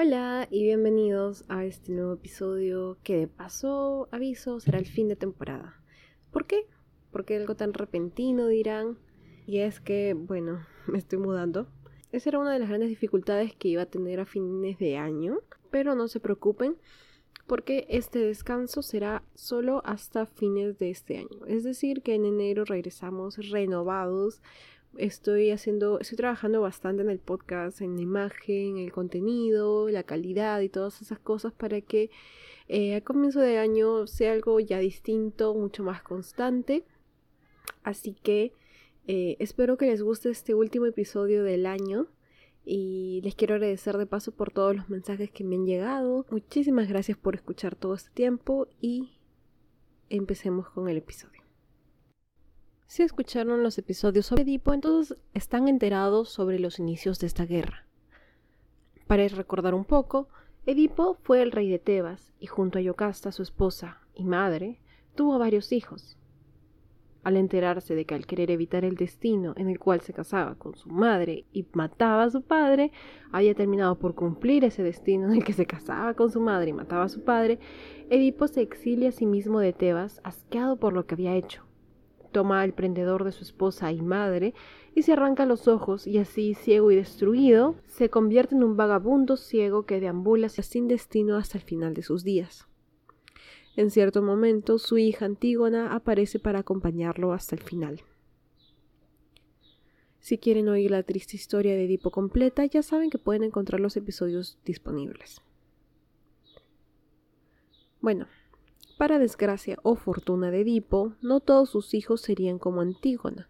Hola y bienvenidos a este nuevo episodio que de paso, aviso, será el fin de temporada. ¿Por qué? Porque algo tan repentino dirán. Y es que, bueno, me estoy mudando. Esa era una de las grandes dificultades que iba a tener a fines de año. Pero no se preocupen, porque este descanso será solo hasta fines de este año. Es decir, que en enero regresamos renovados. Estoy haciendo, estoy trabajando bastante en el podcast, en la imagen, el contenido, la calidad y todas esas cosas para que eh, a comienzo de año sea algo ya distinto, mucho más constante. Así que eh, espero que les guste este último episodio del año y les quiero agradecer de paso por todos los mensajes que me han llegado. Muchísimas gracias por escuchar todo este tiempo y empecemos con el episodio. Si escucharon los episodios sobre Edipo, entonces están enterados sobre los inicios de esta guerra. Para recordar un poco, Edipo fue el rey de Tebas y junto a Yocasta, su esposa y madre, tuvo varios hijos al enterarse de que al querer evitar el destino en el cual se casaba con su madre y mataba a su padre, había terminado por cumplir ese destino en el que se casaba con su madre y mataba a su padre, Edipo se exilia a sí mismo de Tebas, asqueado por lo que había hecho. Toma al prendedor de su esposa y madre y se arranca los ojos y así, ciego y destruido, se convierte en un vagabundo ciego que deambula sin destino hasta el final de sus días. En cierto momento, su hija Antígona aparece para acompañarlo hasta el final. Si quieren oír la triste historia de Edipo completa, ya saben que pueden encontrar los episodios disponibles. Bueno, para desgracia o fortuna de Edipo, no todos sus hijos serían como Antígona.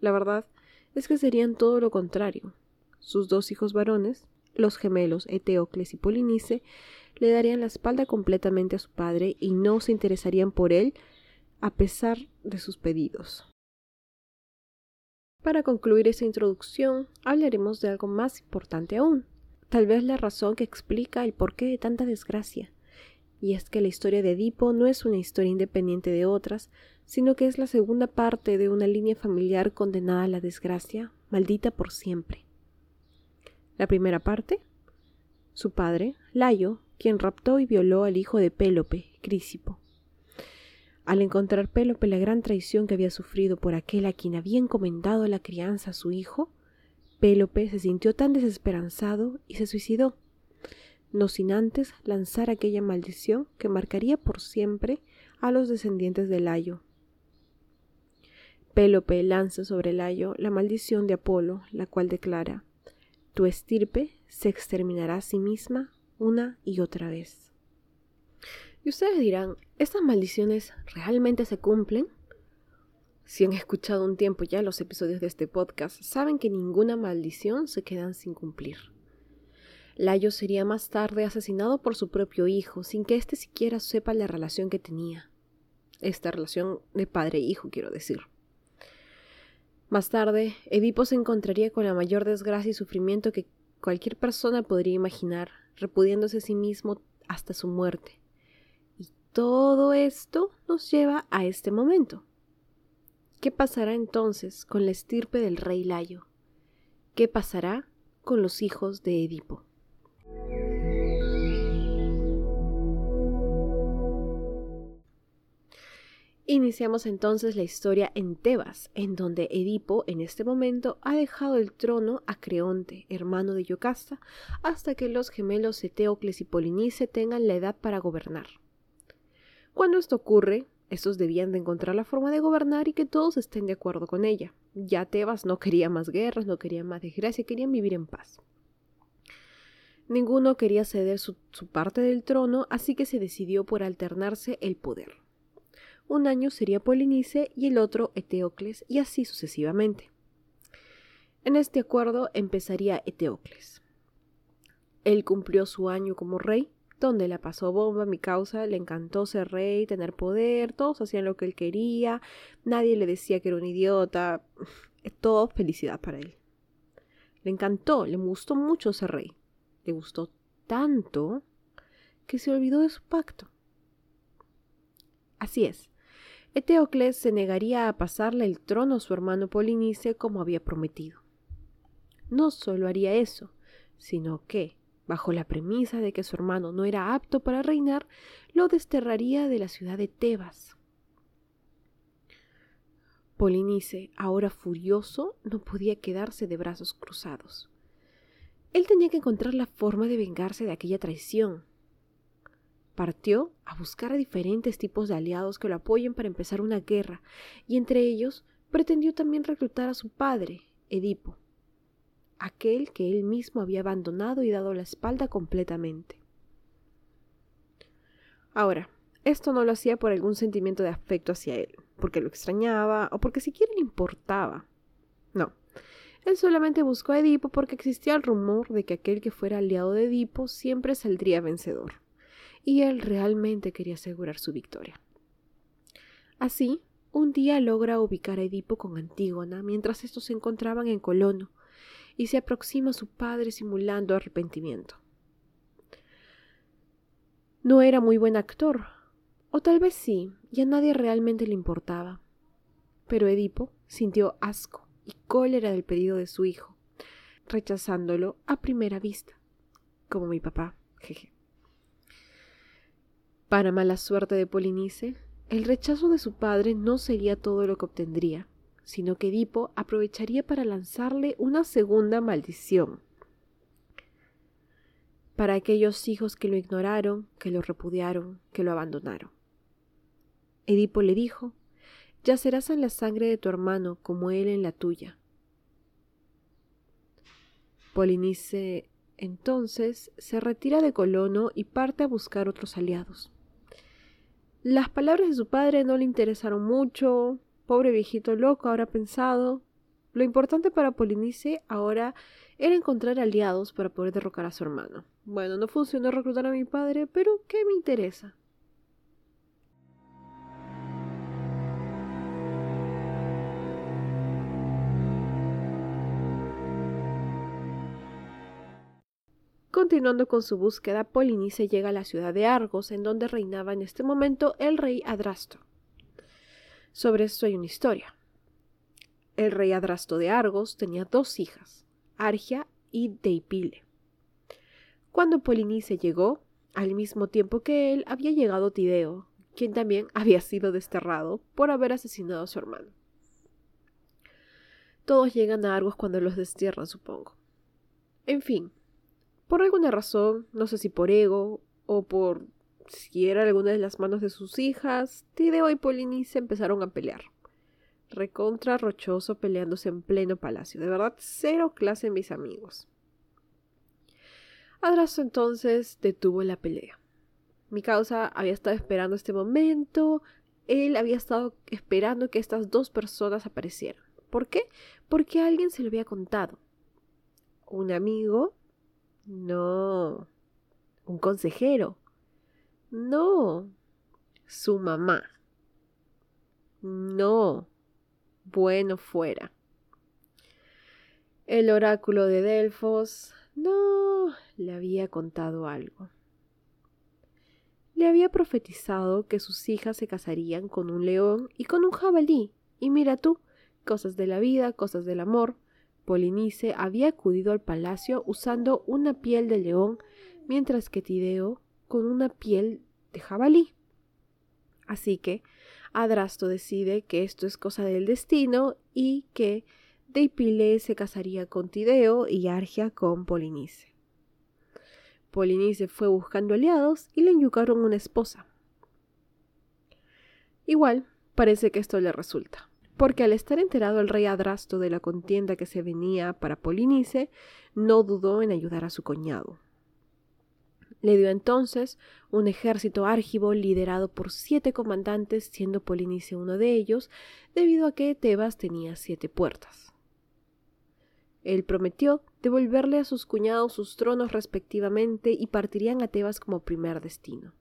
La verdad es que serían todo lo contrario. Sus dos hijos varones, los gemelos Eteocles y Polinice, le darían la espalda completamente a su padre y no se interesarían por él a pesar de sus pedidos. Para concluir esa introducción, hablaremos de algo más importante aún, tal vez la razón que explica el porqué de tanta desgracia, y es que la historia de Edipo no es una historia independiente de otras, sino que es la segunda parte de una línea familiar condenada a la desgracia, maldita por siempre. La primera parte, su padre, Layo, quien raptó y violó al hijo de Pélope, Crisipo. Al encontrar Pélope la gran traición que había sufrido por aquel a quien había encomendado la crianza a su hijo, Pélope se sintió tan desesperanzado y se suicidó, no sin antes lanzar aquella maldición que marcaría por siempre a los descendientes de Layo. Pélope lanza sobre Layo la maldición de Apolo, la cual declara Tu estirpe se exterminará a sí misma una y otra vez. Y ustedes dirán, ¿estas maldiciones realmente se cumplen? Si han escuchado un tiempo ya los episodios de este podcast, saben que ninguna maldición se queda sin cumplir. Layo sería más tarde asesinado por su propio hijo, sin que éste siquiera sepa la relación que tenía. Esta relación de padre-hijo, e quiero decir. Más tarde, Edipo se encontraría con la mayor desgracia y sufrimiento que cualquier persona podría imaginar repudiándose a sí mismo hasta su muerte. Y todo esto nos lleva a este momento. ¿Qué pasará entonces con la estirpe del rey Layo? ¿Qué pasará con los hijos de Edipo? Iniciamos entonces la historia en Tebas, en donde Edipo en este momento ha dejado el trono a Creonte, hermano de Yocasta, hasta que los gemelos Eteocles y Polinice tengan la edad para gobernar. Cuando esto ocurre, estos debían de encontrar la forma de gobernar y que todos estén de acuerdo con ella. Ya Tebas no quería más guerras, no quería más desgracia, querían vivir en paz. Ninguno quería ceder su, parte del trono, así que se decidió por alternarse el poder un año sería Polinice y el otro Eteocles, y así sucesivamente. En este acuerdo empezaría Eteocles. Él cumplió su año como rey, donde la pasó bomba, mi causa, le encantó ser rey, tener poder, todos hacían lo que él quería, nadie le decía que era un idiota, todo felicidad para él. Le encantó, le gustó mucho ser rey, le gustó tanto que se olvidó de su pacto. Así es, Eteocles se negaría a pasarle el trono a su hermano Polinice como había prometido. No solo haría eso, sino que, bajo la premisa de que su hermano no era apto para reinar, lo desterraría de la ciudad de Tebas. Polinice, ahora furioso, no podía quedarse de brazos cruzados. Él tenía que encontrar la forma de vengarse de aquella traición. Partió a buscar a diferentes tipos de aliados que lo apoyen para empezar una guerra, y entre ellos pretendió también reclutar a su padre, Edipo aquel que él mismo había abandonado y dado la espalda completamente. Ahora, esto no lo hacía por algún sentimiento de afecto hacia él, porque lo extrañaba o porque siquiera le importaba. No, él solamente buscó a Edipo porque existía el rumor de que aquel que fuera aliado de Edipo siempre saldría vencedor, y él realmente quería asegurar su victoria. Así, un día logra ubicar a Edipo con Antígona mientras estos se encontraban en Colono, y se aproxima a su padre simulando arrepentimiento. No era muy buen actor, o tal vez sí, y a nadie realmente le importaba. Pero Edipo sintió asco y cólera del pedido de su hijo, rechazándolo a primera vista, como mi papá, jeje. Para mala suerte de Polinice, el rechazo de su padre no sería todo lo que obtendría sino que Edipo aprovecharía para lanzarle una segunda maldición. Para aquellos hijos que lo ignoraron, que lo repudiaron, que lo abandonaron. Edipo le dijo, Yacerás en la sangre de tu hermano como él en la tuya. Polinice entonces se retira de Colono y parte a buscar otros aliados. Las palabras de su padre no le interesaron mucho, Pobre viejito loco habrá pensado. Lo importante para Polinice ahora era encontrar aliados para poder derrocar a su hermano. Bueno, no funcionó reclutar a mi padre, pero ¿qué me interesa? Continuando con su búsqueda, Polinice llega a la ciudad de Argos, en donde reinaba en este momento el rey Adrasto. Sobre esto hay una historia. El rey Adrasto de Argos tenía dos hijas, Argia y Deipile. Cuando Polinice llegó, al mismo tiempo que él había llegado Tideo, quien también había sido desterrado por haber asesinado a su hermano. Todos llegan a Argos cuando los destierran, supongo. En fin, por alguna razón, no sé si por ego o por si era alguna de las manos de sus hijas, Tideo y Polinice empezaron a pelear. Recontra rochoso peleándose en pleno palacio. De verdad, cero clase mis amigos. Adrasto entonces detuvo la pelea. Mi causa había estado esperando este momento. Él había estado esperando que estas dos personas aparecieran. ¿Por qué? Porque alguien se lo había contado. ¿Un amigo? No. ¿Un consejero? No. Su mamá. No. Bueno fuera. El oráculo de Delfos no le había contado algo. Le había profetizado que sus hijas se casarían con un león y con un jabalí. Y mira tú, cosas de la vida, cosas del amor. Polinice había acudido al palacio usando una piel de león, mientras que Tideo con una piel de jabalí. Así que Adrasto decide que esto es cosa del destino y que Deipile se casaría con Tideo y Argia con Polinice. Polinice fue buscando aliados y le enyucaron una esposa. Igual, parece que esto le resulta, porque al estar enterado el rey Adrasto de la contienda que se venía para Polinice, no dudó en ayudar a su cuñado. Le dio entonces un ejército árgivo liderado por siete comandantes, siendo Polinice uno de ellos, debido a que Tebas tenía siete puertas. Él prometió devolverle a sus cuñados sus tronos respectivamente y partirían a Tebas como primer destino.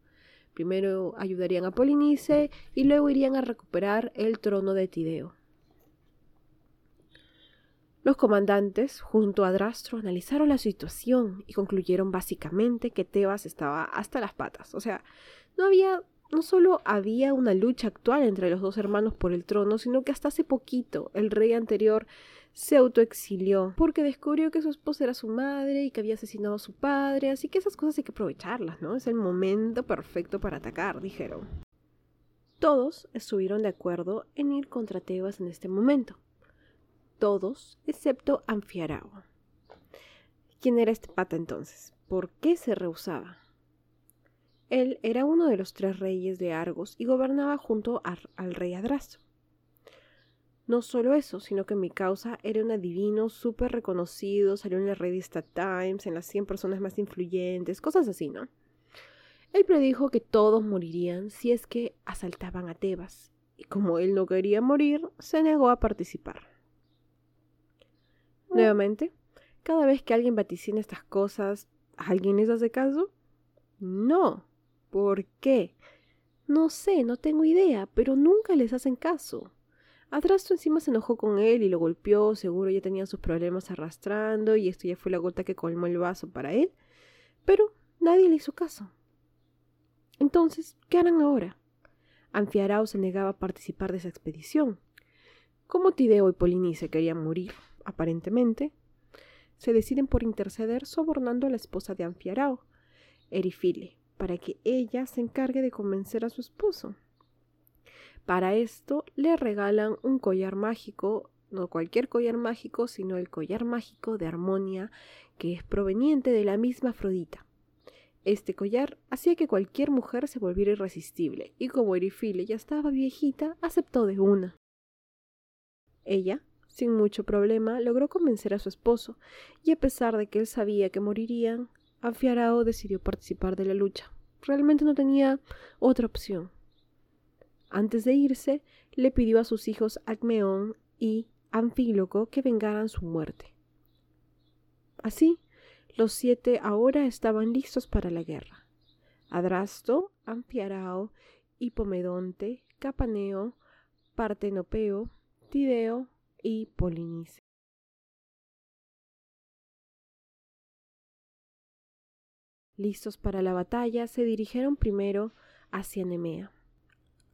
Primero ayudarían a Polinice y luego irían a recuperar el trono de Tideo. Los comandantes, junto a Drastro, analizaron la situación y concluyeron básicamente que Tebas estaba hasta las patas. O sea, no había, no solo había una lucha actual entre los dos hermanos por el trono, sino que hasta hace poquito el rey anterior se autoexilió porque descubrió que su esposa era su madre y que había asesinado a su padre, así que esas cosas hay que aprovecharlas, ¿no? Es el momento perfecto para atacar, dijeron. Todos estuvieron de acuerdo en ir contra Tebas en este momento. Todos, excepto Anfiarao. ¿Quién era este pata entonces? ¿Por qué se rehusaba? Él era uno de los tres reyes de Argos y gobernaba junto al rey Adrasto. No solo eso, sino que mi causa era un adivino súper reconocido, salió en la revista Times, en las 100 personas más influyentes, cosas así, ¿no? Él predijo que todos morirían si es que asaltaban a Tebas, y como él no quería morir, se negó a participar. Nuevamente, cada vez que alguien vaticina estas cosas, ¿alguien les hace caso? No. ¿Por qué? No sé, no tengo idea, pero nunca les hacen caso. Atrasto encima se enojó con él y lo golpeó, seguro ya tenía sus problemas arrastrando y esto ya fue la gota que colmó el vaso para él, pero nadie le hizo caso. Entonces, ¿qué harán ahora? Anfiarao se negaba a participar de esa expedición. Como Tideo y Polinice querían morir, aparentemente, se deciden por interceder sobornando a la esposa de Anfiarao, Erifile, para que ella se encargue de convencer a su esposo. Para esto le regalan un collar mágico, no cualquier collar mágico, sino el collar mágico de armonía que es proveniente de la misma Afrodita. Este collar hacía que cualquier mujer se volviera irresistible, y como Erifile ya estaba viejita, aceptó de una. Ella, sin mucho problema, logró convencer a su esposo, y a pesar de que él sabía que morirían, Anfiarao decidió participar de la lucha. Realmente no tenía otra opción. Antes de irse, le pidió a sus hijos Acmeón y Anfíloco que vengaran su muerte. Así, los siete ahora estaban listos para la guerra. Adrasto, Ampiarao, Hipomedonte, Capaneo, Partenopeo, Tideo y Polinice. Listos para la batalla, se dirigieron primero hacia Nemea.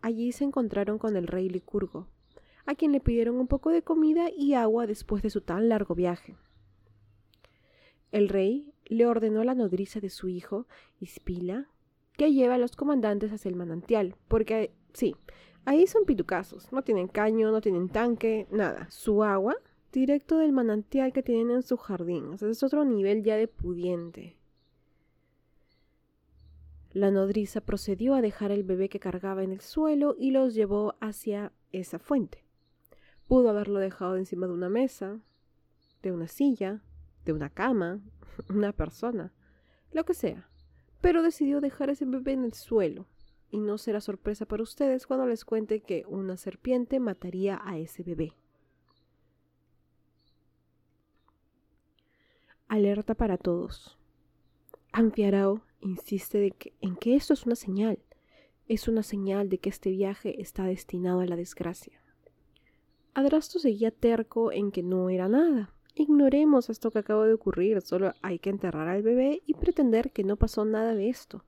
Allí se encontraron con el rey Licurgo, a quien le pidieron un poco de comida y agua después de su tan largo viaje. El rey le ordenó a la nodriza de su hijo, Ispila, que lleve a los comandantes hacia el manantial, porque sí, ahí son pitucazos, no tienen caño, no tienen tanque, nada. Su agua, directo del manantial que tienen en su jardín, o sea, es otro nivel ya de pudiente. La nodriza procedió a dejar el bebé que cargaba en el suelo y los llevó hacia esa fuente. Pudo haberlo dejado encima de una mesa, de una silla, de una cama, una persona, lo que sea, pero decidió dejar ese bebé en el suelo. Y no será sorpresa para ustedes cuando les cuente que una serpiente mataría a ese bebé. Alerta para todos. Anfiarao insiste en que esto es una señal, es una señal de que este viaje está destinado a la desgracia. Adrasto seguía terco en que no era nada. Ignoremos esto que acaba de ocurrir, solo hay que enterrar al bebé y pretender que no pasó nada de esto.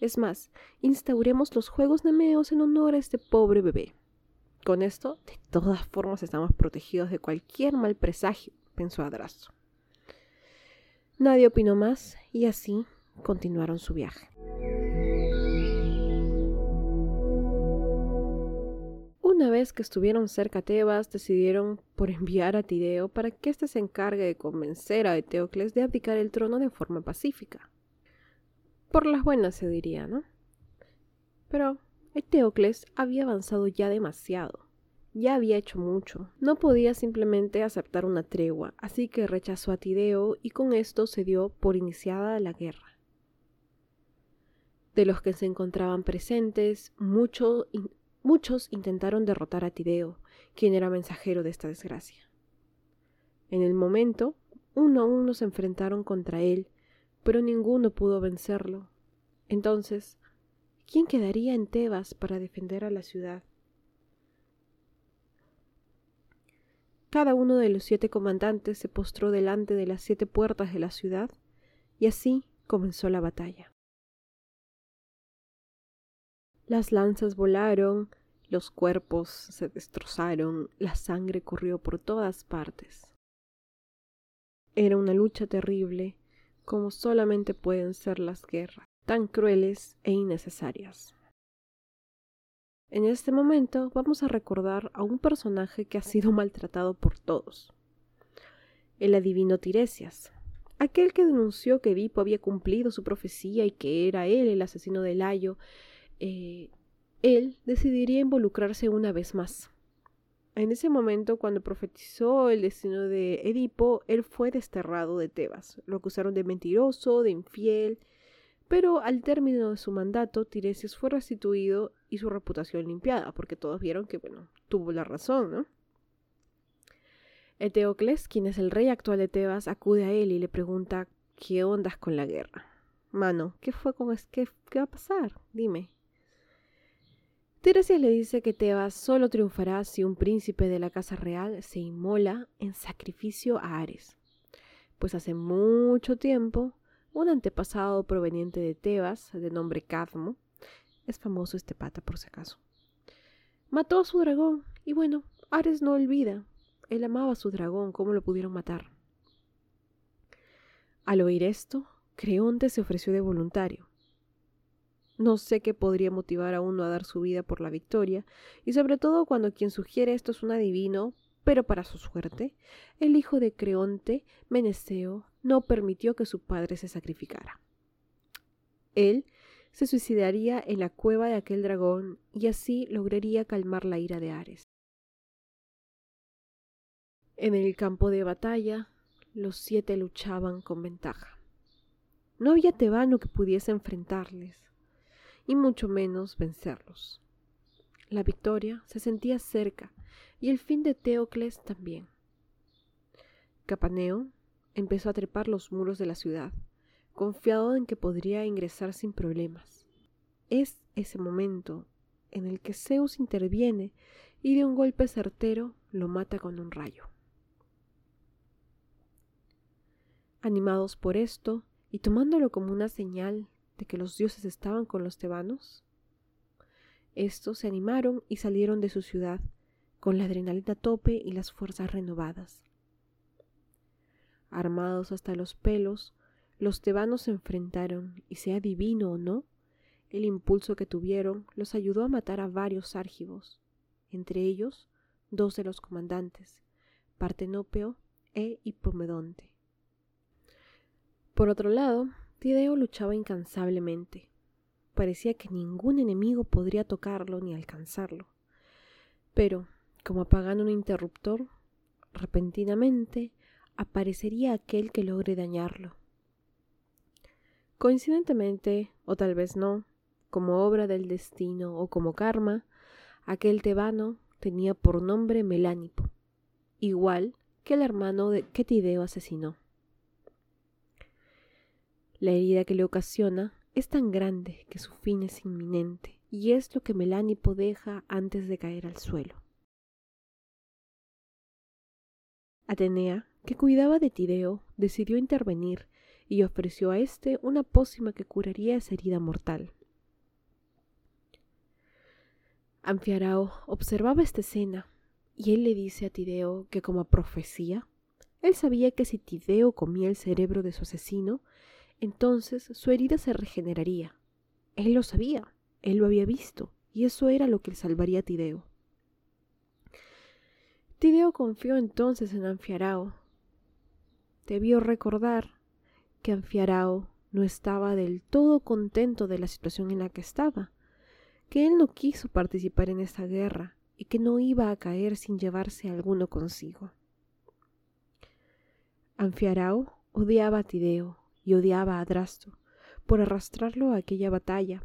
Es más, instauremos los juegos nemeos en honor a este pobre bebé. Con esto, de todas formas, estamos protegidos de cualquier mal presagio, pensó Adrasto. Nadie opinó más y así continuaron su viaje. Una vez que estuvieron cerca a Tebas, decidieron por enviar a Tideo para que éste se encargue de convencer a Eteocles de abdicar el trono de forma pacífica. Por las buenas se diría, ¿no? Pero Eteocles había avanzado ya demasiado. Ya había hecho mucho. No podía simplemente aceptar una tregua, así que rechazó a Tideo y con esto se dio por iniciada la guerra. De los que se encontraban presentes, muchos intentaron derrotar a Tideo, quien era mensajero de esta desgracia. En el momento, uno a uno se enfrentaron contra él, pero ninguno pudo vencerlo. Entonces, ¿quién quedaría en Tebas para defender a la ciudad? Cada uno de los siete comandantes se postró delante de las siete puertas de la ciudad, y así comenzó la batalla. Las lanzas volaron, los cuerpos se destrozaron, la sangre corrió por todas partes. Era una lucha terrible, como solamente pueden ser las guerras, tan crueles e innecesarias. En este momento vamos a recordar a un personaje que ha sido maltratado por todos. El adivino Tiresias, aquel que denunció que Edipo había cumplido su profecía y que era él el asesino de Layo, eh, él decidiría involucrarse una vez más. En ese momento, cuando profetizó el destino de Edipo, él fue desterrado de Tebas. Lo acusaron de mentiroso, de infiel, pero al término de su mandato, Tiresias fue restituido y su reputación limpiada, porque todos vieron que, bueno, tuvo la razón, ¿no? Eteocles, quien es el rey actual de Tebas, acude a él y le pregunta qué ondas con la guerra. Mano, ¿qué fue con qué, qué va a pasar? Dime. Tiresias le dice que Tebas solo triunfará si un príncipe de la casa real se inmola en sacrificio a Ares. Pues hace mucho tiempo un antepasado proveniente de Tebas, de nombre Cadmo, es famoso este pata por si acaso. Mató a su dragón y bueno, Ares no olvida. Él amaba a su dragón, ¿cómo lo pudieron matar? Al oír esto, Creonte se ofreció de voluntario. No sé qué podría motivar a uno a dar su vida por la victoria, y sobre todo cuando quien sugiere esto es un adivino, pero para su suerte, el hijo de Creonte, Meneceo, no permitió que su padre se sacrificara. Él se suicidaría en la cueva de aquel dragón y así lograría calmar la ira de Ares. En el campo de batalla, los siete luchaban con ventaja. No había tebano que pudiese enfrentarles, y mucho menos vencerlos. La victoria se sentía cerca, y el fin de Teocles también. Capaneo empezó a trepar los muros de la ciudad, confiado en que podría ingresar sin problemas. Es ese momento en el que Zeus interviene y de un golpe certero lo mata con un rayo. Animados por esto y tomándolo como una señal que los dioses estaban con los tebanos, estos se animaron y salieron de su ciudad con la adrenalina a tope y las fuerzas renovadas. Armados hasta los pelos, los tebanos se enfrentaron, y sea divino o no, el impulso que tuvieron los ayudó a matar a varios árgivos, entre ellos dos de los comandantes, Partenopeo e Hipomedonte. Por otro lado, Tideo luchaba incansablemente. Parecía que ningún enemigo podría tocarlo ni alcanzarlo. Pero, como apagan un interruptor, repentinamente aparecería aquel que logre dañarlo. Coincidentemente, o tal vez no, como obra del destino o como karma, aquel tebano tenía por nombre Melánipo, igual que el hermano de que Tideo asesinó. La herida que le ocasiona es tan grande que su fin es inminente, y es lo que Melánipo deja antes de caer al suelo. Atenea, que cuidaba de Tideo, decidió intervenir y ofreció a éste una pócima que curaría esa herida mortal. Anfiarao observaba esta escena y él le dice a Tideo que como profecía, él sabía que si Tideo comía el cerebro de su asesino, entonces su herida se regeneraría. Él lo sabía, él lo había visto, y eso era lo que salvaría a Tideo. Tideo confió entonces en Anfiarao. Debió recordar que Anfiarao no estaba del todo contento de la situación en la que estaba, que él no quiso participar en esta guerra y que no iba a caer sin llevarse alguno consigo. Anfiarao odiaba a Tideo y odiaba a Adrasto por arrastrarlo a aquella batalla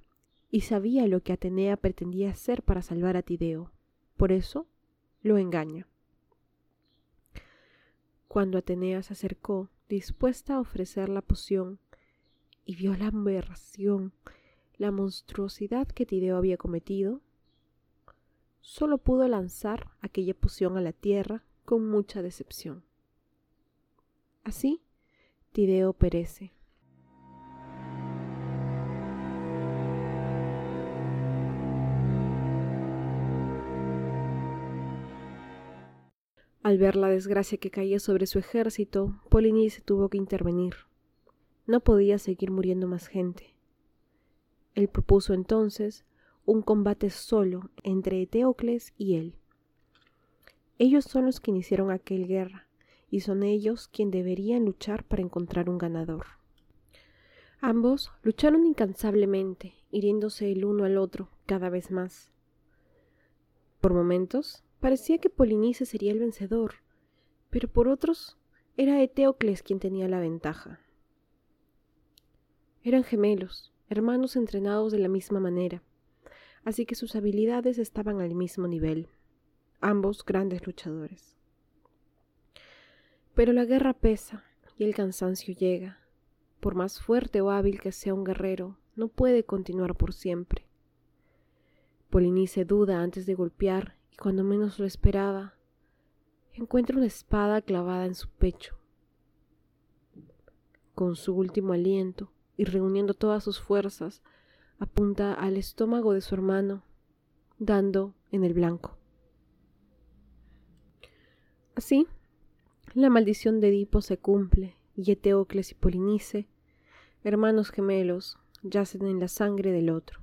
y sabía lo que Atenea pretendía hacer para salvar a Tideo. Por eso lo engaña. Cuando Atenea se acercó, dispuesta a ofrecer la poción, y vio la aberración, la monstruosidad que Tideo había cometido, solo pudo lanzar aquella poción a la tierra con mucha decepción. Así, Tideo perece. Al ver la desgracia que caía sobre su ejército, Polinice tuvo que intervenir. No podía seguir muriendo más gente. Él propuso entonces un combate solo entre Eteocles y él. Ellos son los que iniciaron aquel guerra, y son ellos quienes deberían luchar para encontrar un ganador. Ambos lucharon incansablemente, hiriéndose el uno al otro cada vez más. Por momentos parecía que Polinice sería el vencedor, pero por otros era Eteocles quien tenía la ventaja. Eran gemelos, hermanos entrenados de la misma manera, así que sus habilidades estaban al mismo nivel, ambos grandes luchadores. Pero la guerra pesa y el cansancio llega. Por más fuerte o hábil que sea un guerrero, no puede continuar por siempre. Polinice duda antes de golpear y cuando menos lo esperaba, encuentra una espada clavada en su pecho. Con su último aliento y reuniendo todas sus fuerzas, apunta al estómago de su hermano, dando en el blanco. Así, la maldición de Edipo se cumple y Eteocles y Polinice, hermanos gemelos, yacen en la sangre del otro.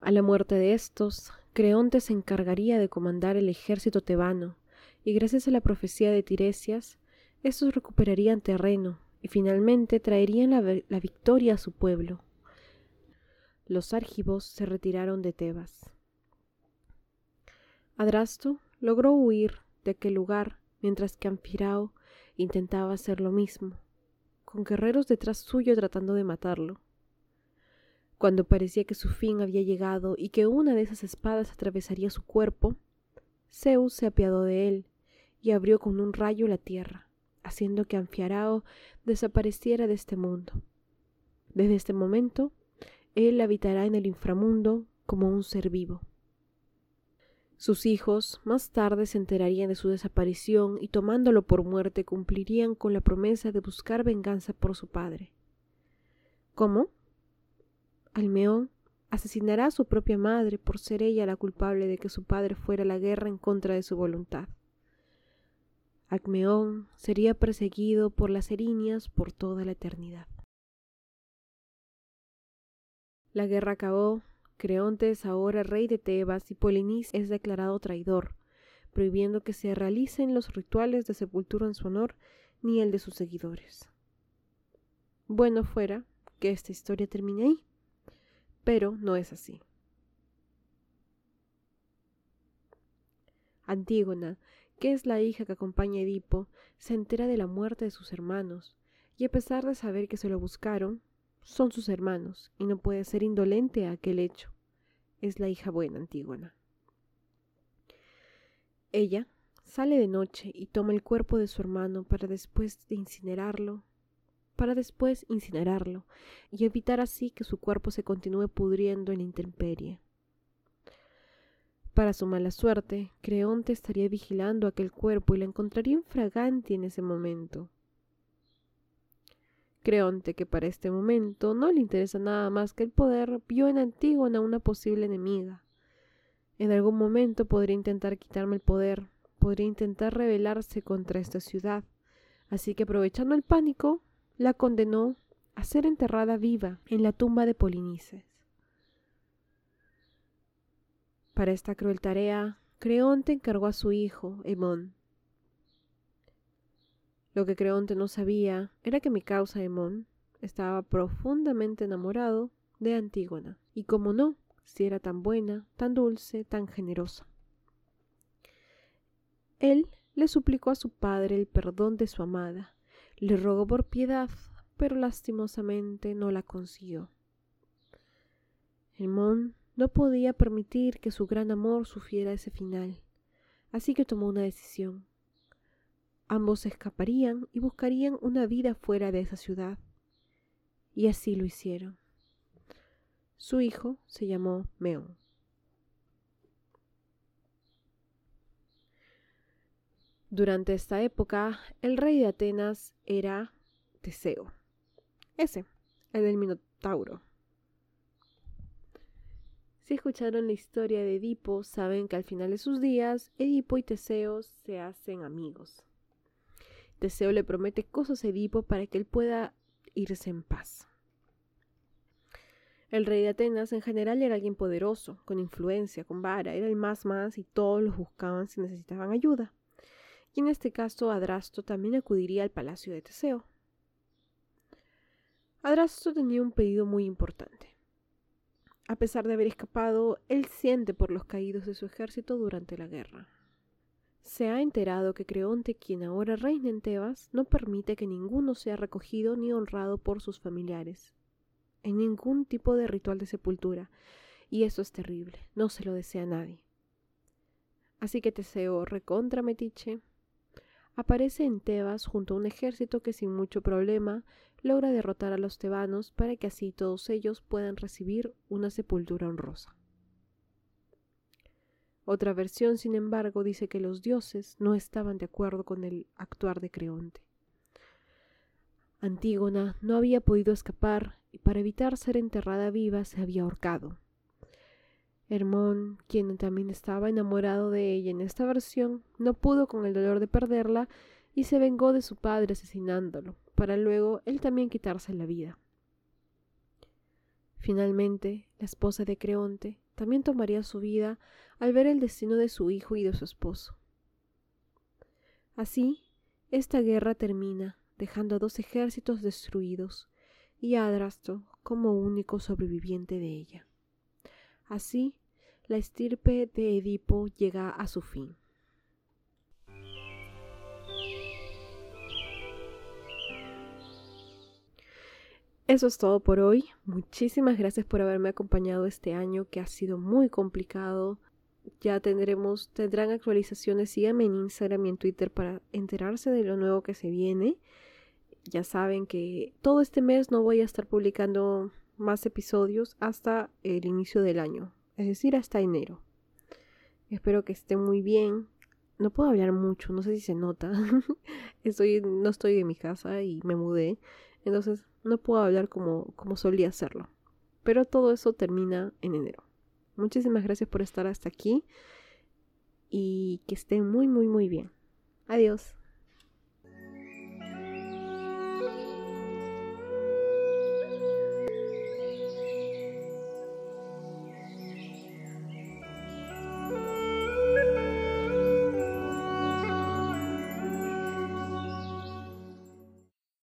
A la muerte de estos, Creonte se encargaría de comandar el ejército tebano, y gracias a la profecía de Tiresias, estos recuperarían terreno y finalmente traerían la, la victoria a su pueblo. Los argivos se retiraron de Tebas. Adrasto logró huir de aquel lugar mientras que Anfirao intentaba hacer lo mismo, con guerreros detrás suyo tratando de matarlo. Cuando parecía que su fin había llegado y que una de esas espadas atravesaría su cuerpo, Zeus se apiadó de él y abrió con un rayo la tierra, haciendo que Anfiarao desapareciera de este mundo. Desde este momento, él habitará en el inframundo como un ser vivo. Sus hijos más tarde se enterarían de su desaparición y tomándolo por muerte cumplirían con la promesa de buscar venganza por su padre. ¿Cómo? Almeón asesinará a su propia madre por ser ella la culpable de que su padre fuera a la guerra en contra de su voluntad. Acmeón sería perseguido por las erinias por toda la eternidad. La guerra acabó, Creonte es ahora rey de Tebas y Polinice es declarado traidor, prohibiendo que se realicen los rituales de sepultura en su honor ni el de sus seguidores. Bueno fuera que esta historia termine ahí, pero no es así. Antígona, que es la hija que acompaña a Edipo, se entera de la muerte de sus hermanos, y a pesar de saber que se lo buscaron, son sus hermanos, y no puede ser indolente a aquel hecho. Es la hija buena Antígona. Ella sale de noche y toma el cuerpo de su hermano para después de incinerarlo, para después incinerarlo, y evitar así que su cuerpo se continúe pudriendo en la intemperie. Para su mala suerte, Creonte estaría vigilando aquel cuerpo y la encontraría infragante en ese momento. Creonte, que para este momento no le interesa nada más que el poder, vio en Antígona una posible enemiga. En algún momento podría intentar quitarme el poder, podría intentar rebelarse contra esta ciudad, así que aprovechando el pánico, la condenó a ser enterrada viva en la tumba de Polinices. Para esta cruel tarea, Creonte encargó a su hijo, Hemón. Lo que Creonte no sabía era que mi causa Hemón estaba profundamente enamorado de Antígona, y como no, si era tan buena, tan dulce, tan generosa. Él le suplicó a su padre el perdón de su amada, le rogó por piedad, pero lastimosamente no la consiguió. Hemón no podía permitir que su gran amor sufriera ese final, así que tomó una decisión. Ambos escaparían y buscarían una vida fuera de esa ciudad. Y así lo hicieron. Su hijo se llamó Meón. Durante esta época, el rey de Atenas era Teseo. Ese, el del Minotauro. Si escucharon la historia de Edipo, saben que al final de sus días, Edipo y Teseo se hacen amigos. Teseo le promete cosas a Edipo para que él pueda irse en paz. El rey de Atenas en general era alguien poderoso, con influencia, con vara, era el más más y todos los buscaban si necesitaban ayuda. Y en este caso Adrasto también acudiría al palacio de Teseo. Adrasto tenía un pedido muy importante. A pesar de haber escapado, él siente por los caídos de su ejército durante la guerra. Se ha enterado que Creonte, quien ahora reina en Tebas, no permite que ninguno sea recogido ni honrado por sus familiares, en ningún tipo de ritual de sepultura, y eso es terrible, no se lo desea nadie. Así que Teseo, recontra Metiche, aparece en Tebas junto a un ejército que sin mucho problema logra derrotar a los tebanos para que así todos ellos puedan recibir una sepultura honrosa. Otra versión, sin embargo, dice que los dioses no estaban de acuerdo con el actuar de Creonte. Antígona no había podido escapar y para evitar ser enterrada viva se había ahorcado. Hermón, quien también estaba enamorado de ella en esta versión, no pudo con el dolor de perderla y se vengó de su padre asesinándolo, para luego él también quitarse la vida. Finalmente, la esposa de Creonte también tomaría su vida al ver el destino de su hijo y de su esposo. Así, esta guerra termina, dejando a dos ejércitos destruidos y a Adrasto como único sobreviviente de ella. Así, la estirpe de Edipo llega a su fin. Eso es todo por hoy. Muchísimas gracias por haberme acompañado este año que ha sido muy complicado. Ya tendremos, tendrán actualizaciones. Síganme en Instagram y en Twitter para enterarse de lo nuevo que se viene. Ya saben que todo este mes no voy a estar publicando más episodios hasta el inicio del año, es decir, hasta enero. Espero que estén muy bien. No puedo hablar mucho, no sé si se nota. estoy, no estoy en mi casa y me mudé. Entonces no puedo hablar como, como solía hacerlo. Pero todo eso termina en enero. Muchísimas gracias por estar hasta aquí y que estén muy, muy, muy bien. Adiós.